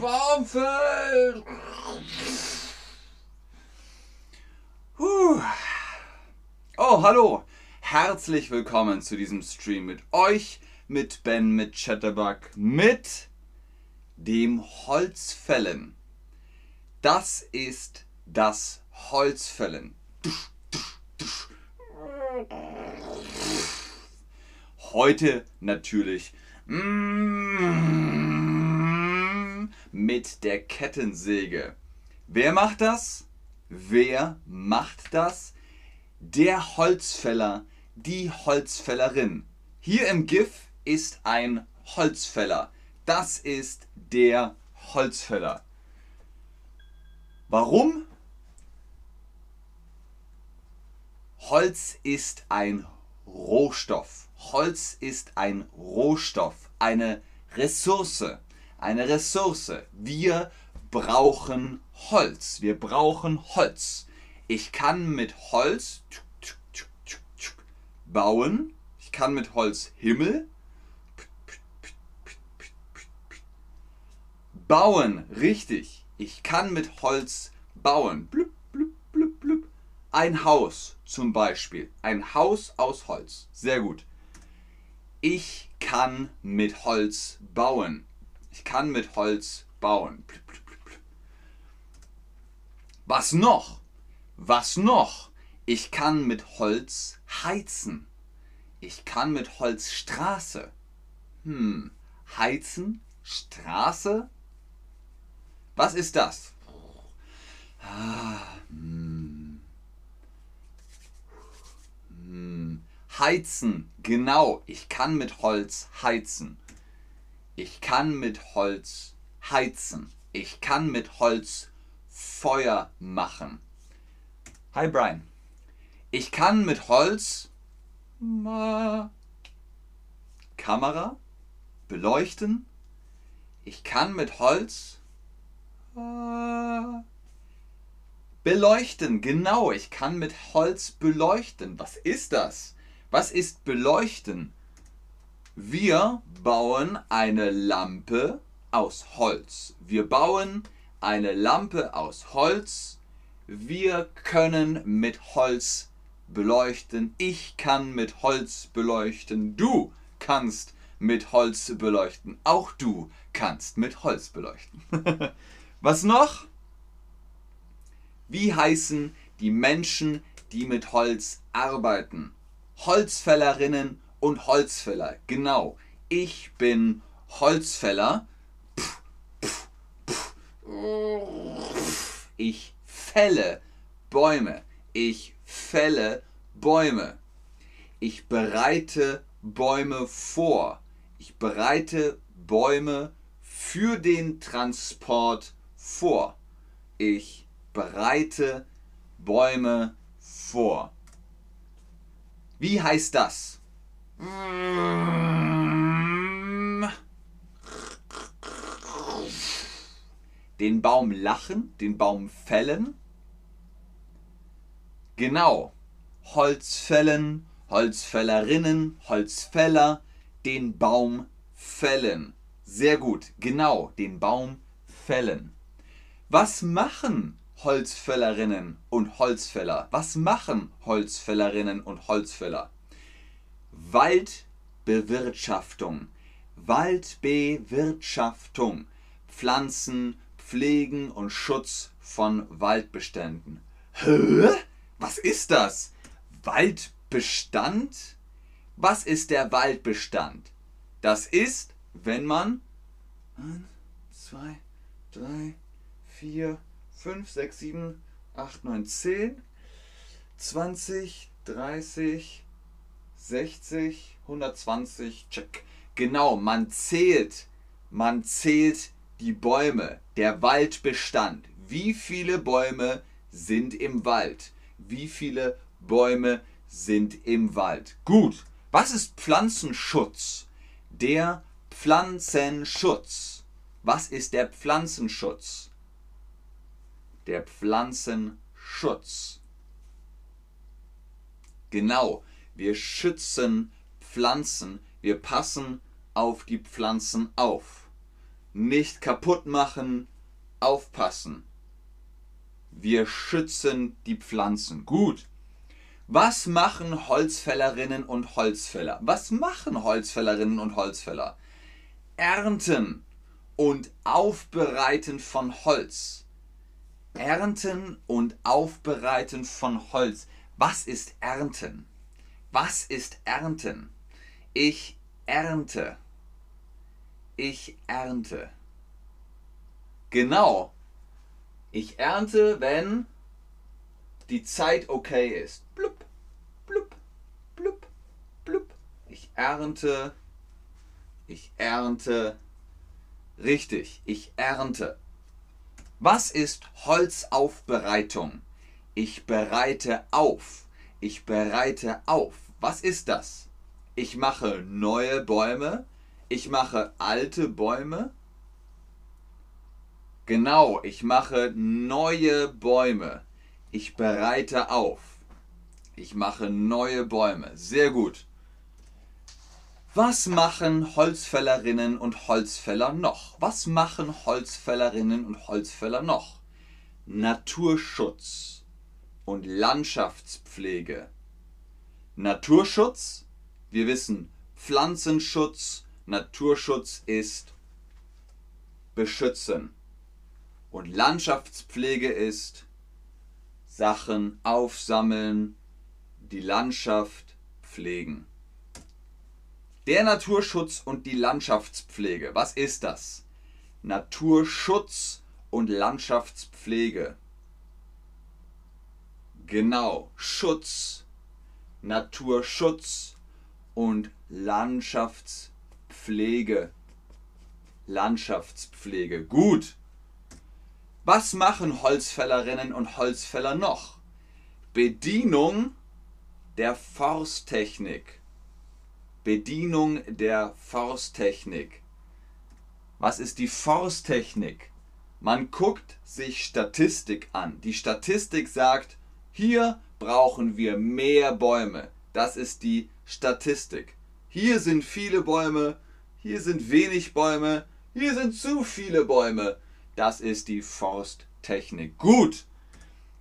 Baum fällt. Puh. Oh, hallo. Herzlich willkommen zu diesem Stream mit euch, mit Ben, mit Chatterbug, mit dem Holzfällen. Das ist das Holzfällen. Heute natürlich mm, mit der Kettensäge. Wer macht das? Wer macht das? Der Holzfäller, die Holzfällerin. Hier im GIF ist ein Holzfäller. Das ist der Holzfäller. Warum? Holz ist ein Rohstoff. Holz ist ein Rohstoff, eine Ressource. Eine Ressource. Wir brauchen Holz. Wir brauchen Holz. Ich kann mit Holz bauen. Ich kann mit Holz Himmel bauen. Richtig. Ich kann mit Holz bauen. Blub, blub, blub, blub. Ein Haus zum Beispiel. Ein Haus aus Holz. Sehr gut. Ich kann mit Holz bauen. Ich kann mit Holz bauen. Was noch? Was noch? Ich kann mit Holz heizen. Ich kann mit Holz Straße. Hm, heizen, Straße? Was ist das? Ah, hm. Hm. Heizen, genau. Ich kann mit Holz heizen. Ich kann mit Holz heizen. Ich kann mit Holz Feuer machen. Hi Brian. Ich kann mit Holz Kamera beleuchten. Ich kann mit Holz beleuchten. Genau, ich kann mit Holz beleuchten. Was ist das? Was ist beleuchten? Wir bauen eine Lampe aus Holz. Wir bauen eine Lampe aus Holz. Wir können mit Holz beleuchten. Ich kann mit Holz beleuchten. Du kannst mit Holz beleuchten. Auch du kannst mit Holz beleuchten. Was noch? Wie heißen die Menschen, die mit Holz arbeiten? Holzfällerinnen und Holzfäller. Genau. Ich bin Holzfäller. Ich fälle Bäume. Ich fälle Bäume. Ich bereite Bäume vor. Ich bereite Bäume für den Transport vor. Ich bereite Bäume vor. Wie heißt das? Den Baum lachen, den Baum fällen. Genau. Holz fällen, Holzfällerinnen, Holzfäller, den Baum fällen. Sehr gut, genau, den Baum fällen. Was machen Holzfällerinnen und Holzfäller? Was machen Holzfällerinnen und Holzfäller? Waldbewirtschaftung. Waldbewirtschaftung. Pflanzen, Pflegen und Schutz von Waldbeständen. Hä? Was ist das? Waldbestand? Was ist der Waldbestand? Das ist, wenn man 1, 2, 3, 4, 5, 6, 7, 8, 9, 10, 20, 30, 60, 120, check. Genau, man zählt, man zählt die Bäume, der Waldbestand. Wie viele Bäume sind im Wald? Wie viele Bäume sind im Wald? Gut, was ist Pflanzenschutz? Der Pflanzenschutz. Was ist der Pflanzenschutz? der Pflanzenschutz. Genau, wir schützen Pflanzen, wir passen auf die Pflanzen auf. nicht kaputt machen, aufpassen. Wir schützen die Pflanzen. Gut. Was machen Holzfällerinnen und Holzfäller? Was machen Holzfällerinnen und Holzfäller? Ernten und Aufbereiten von Holz. Ernten und Aufbereiten von Holz. Was ist Ernten? Was ist Ernten? Ich ernte. Ich ernte. Genau. Ich ernte, wenn die Zeit okay ist. Blub, blub, blub, blub. Ich ernte. Ich ernte. Richtig, ich ernte. Was ist Holzaufbereitung? Ich bereite auf. Ich bereite auf. Was ist das? Ich mache neue Bäume. Ich mache alte Bäume. Genau, ich mache neue Bäume. Ich bereite auf. Ich mache neue Bäume. Sehr gut. Was machen Holzfällerinnen und Holzfäller noch? Was machen Holzfällerinnen und Holzfäller noch? Naturschutz und Landschaftspflege. Naturschutz, wir wissen, Pflanzenschutz, Naturschutz ist beschützen. Und Landschaftspflege ist Sachen aufsammeln, die Landschaft pflegen. Der Naturschutz und die Landschaftspflege. Was ist das? Naturschutz und Landschaftspflege. Genau, Schutz, Naturschutz und Landschaftspflege. Landschaftspflege. Gut. Was machen Holzfällerinnen und Holzfäller noch? Bedienung der Forsttechnik. Bedienung der Forsttechnik. Was ist die Forsttechnik? Man guckt sich Statistik an. Die Statistik sagt, hier brauchen wir mehr Bäume. Das ist die Statistik. Hier sind viele Bäume, hier sind wenig Bäume, hier sind zu viele Bäume. Das ist die Forsttechnik. Gut.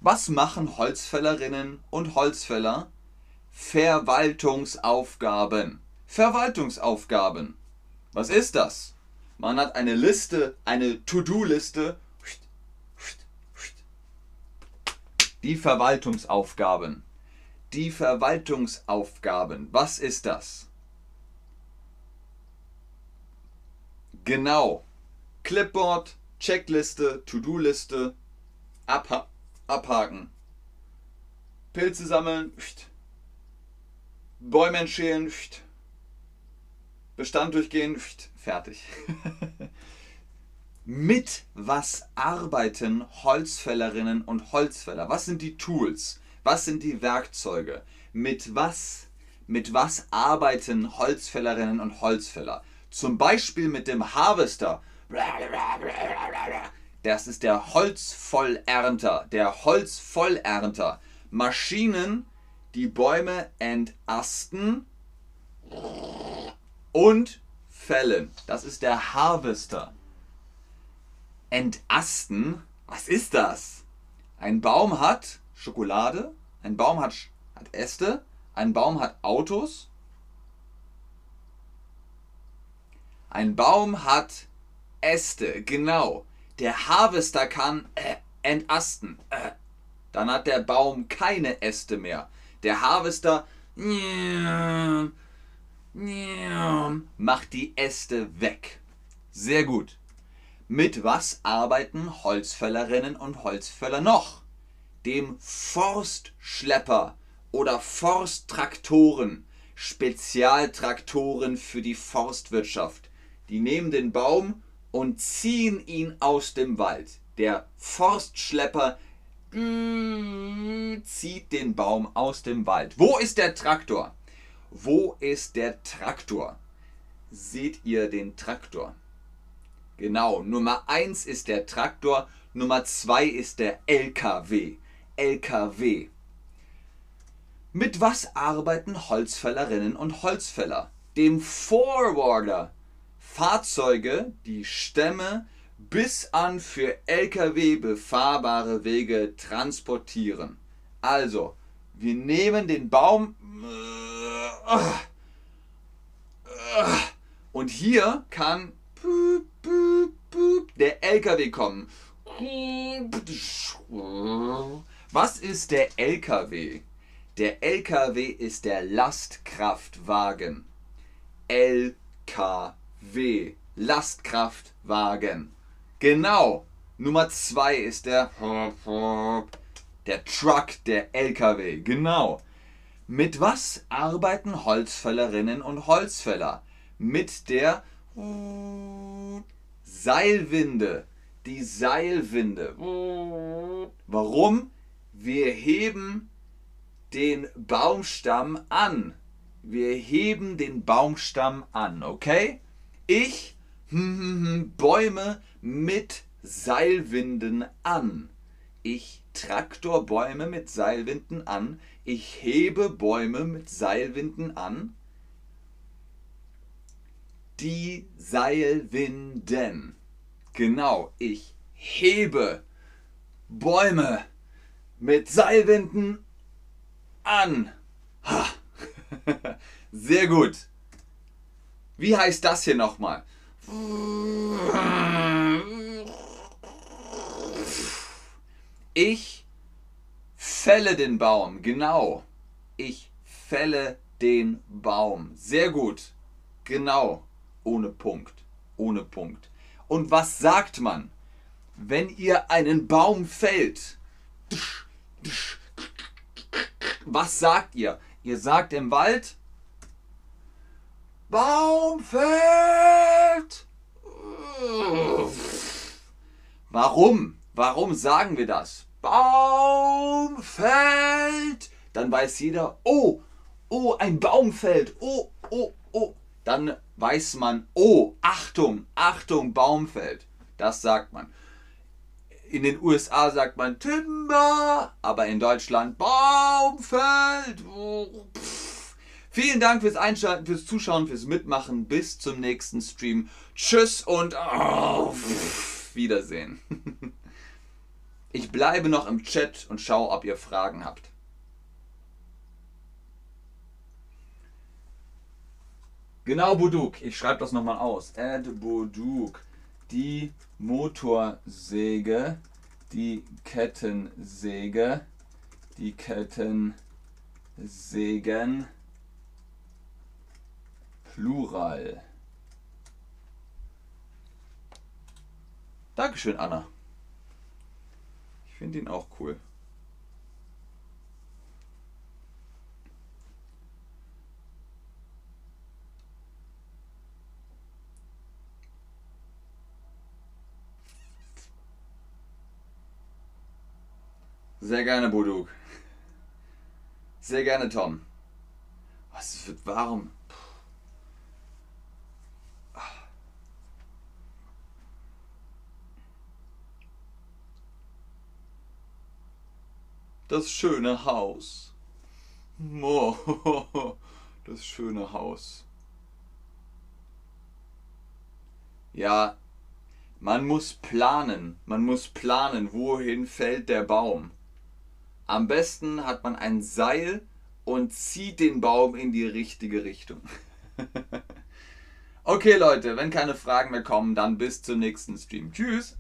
Was machen Holzfällerinnen und Holzfäller? Verwaltungsaufgaben. Verwaltungsaufgaben. Was ist das? Man hat eine Liste, eine To-Do-Liste. Die Verwaltungsaufgaben. Die Verwaltungsaufgaben. Was ist das? Genau. Clipboard, Checkliste, To-Do-Liste, abha abhaken. Pilze sammeln, Bäume schälen, Bestand durchgehen, fertig. Mit was arbeiten Holzfällerinnen und Holzfäller? Was sind die Tools? Was sind die Werkzeuge? Mit was, mit was arbeiten Holzfällerinnen und Holzfäller? Zum Beispiel mit dem Harvester. Das ist der Holzvollernter. Der Holzvollernter. Maschinen, die Bäume entasten und fällen. Das ist der Harvester. Entasten, was ist das? Ein Baum hat Schokolade, ein Baum hat, hat Äste, ein Baum hat Autos, ein Baum hat Äste, genau. Der Harvester kann äh, entasten. Äh. Dann hat der Baum keine Äste mehr. Der Harvester macht die Äste weg. Sehr gut. Mit was arbeiten Holzfällerinnen und Holzfäller noch? Dem Forstschlepper oder Forsttraktoren, Spezialtraktoren für die Forstwirtschaft. Die nehmen den Baum und ziehen ihn aus dem Wald. Der Forstschlepper zieht den Baum aus dem Wald. Wo ist der Traktor? Wo ist der Traktor? Seht ihr den Traktor? Genau, Nummer 1 ist der Traktor, Nummer 2 ist der LKW. LKW. Mit was arbeiten Holzfällerinnen und Holzfäller? Dem Forwarder. Fahrzeuge die Stämme bis an für Lkw befahrbare Wege transportieren. Also, wir nehmen den Baum und hier kann der LKW kommen. Was ist der LKW? Der LKW ist der Lastkraftwagen. LKW. Lastkraftwagen. Genau. Nummer 2 ist der der Truck, der LKW. Genau. Mit was arbeiten Holzfällerinnen und Holzfäller? Mit der Seilwinde. Die Seilwinde. Warum? Wir heben den Baumstamm an. Wir heben den Baumstamm an, okay? Ich Bäume mit Seilwinden an. Ich traktor Bäume mit Seilwinden an. Ich hebe Bäume mit Seilwinden an. Die Seilwinden. Genau, ich hebe Bäume mit Seilwinden an. Ha. Sehr gut. Wie heißt das hier nochmal? Ich fälle den Baum. Genau. Ich fälle den Baum. Sehr gut. Genau. Ohne Punkt. Ohne Punkt. Und was sagt man, wenn ihr einen Baum fällt? Was sagt ihr? Ihr sagt im Wald, Baum fällt. Warum? Warum sagen wir das? Baum fällt. Dann weiß jeder, oh, oh, ein Baum fällt. Oh, oh, oh. Dann weiß man, oh, Achtung, Achtung, Baum fällt. Das sagt man. In den USA sagt man Timber, aber in Deutschland Baum fällt. Oh, Vielen Dank fürs Einschalten, fürs Zuschauen, fürs Mitmachen. Bis zum nächsten Stream. Tschüss und auf Wiedersehen. Ich bleibe noch im Chat und schaue, ob ihr Fragen habt. Genau, Buduk. Ich schreibe das nochmal aus. Add Buduk. Die Motorsäge, die Kettensäge, die Kettensägen Plural. Dankeschön, Anna. Ich finde ihn auch cool. Sehr gerne, Boduk. Sehr gerne, Tom. Was wird warm? Das schöne Haus. Oh, das schöne Haus. Ja, man muss planen. Man muss planen, wohin fällt der Baum. Am besten hat man ein Seil und zieht den Baum in die richtige Richtung. okay Leute, wenn keine Fragen mehr kommen, dann bis zum nächsten Stream. Tschüss.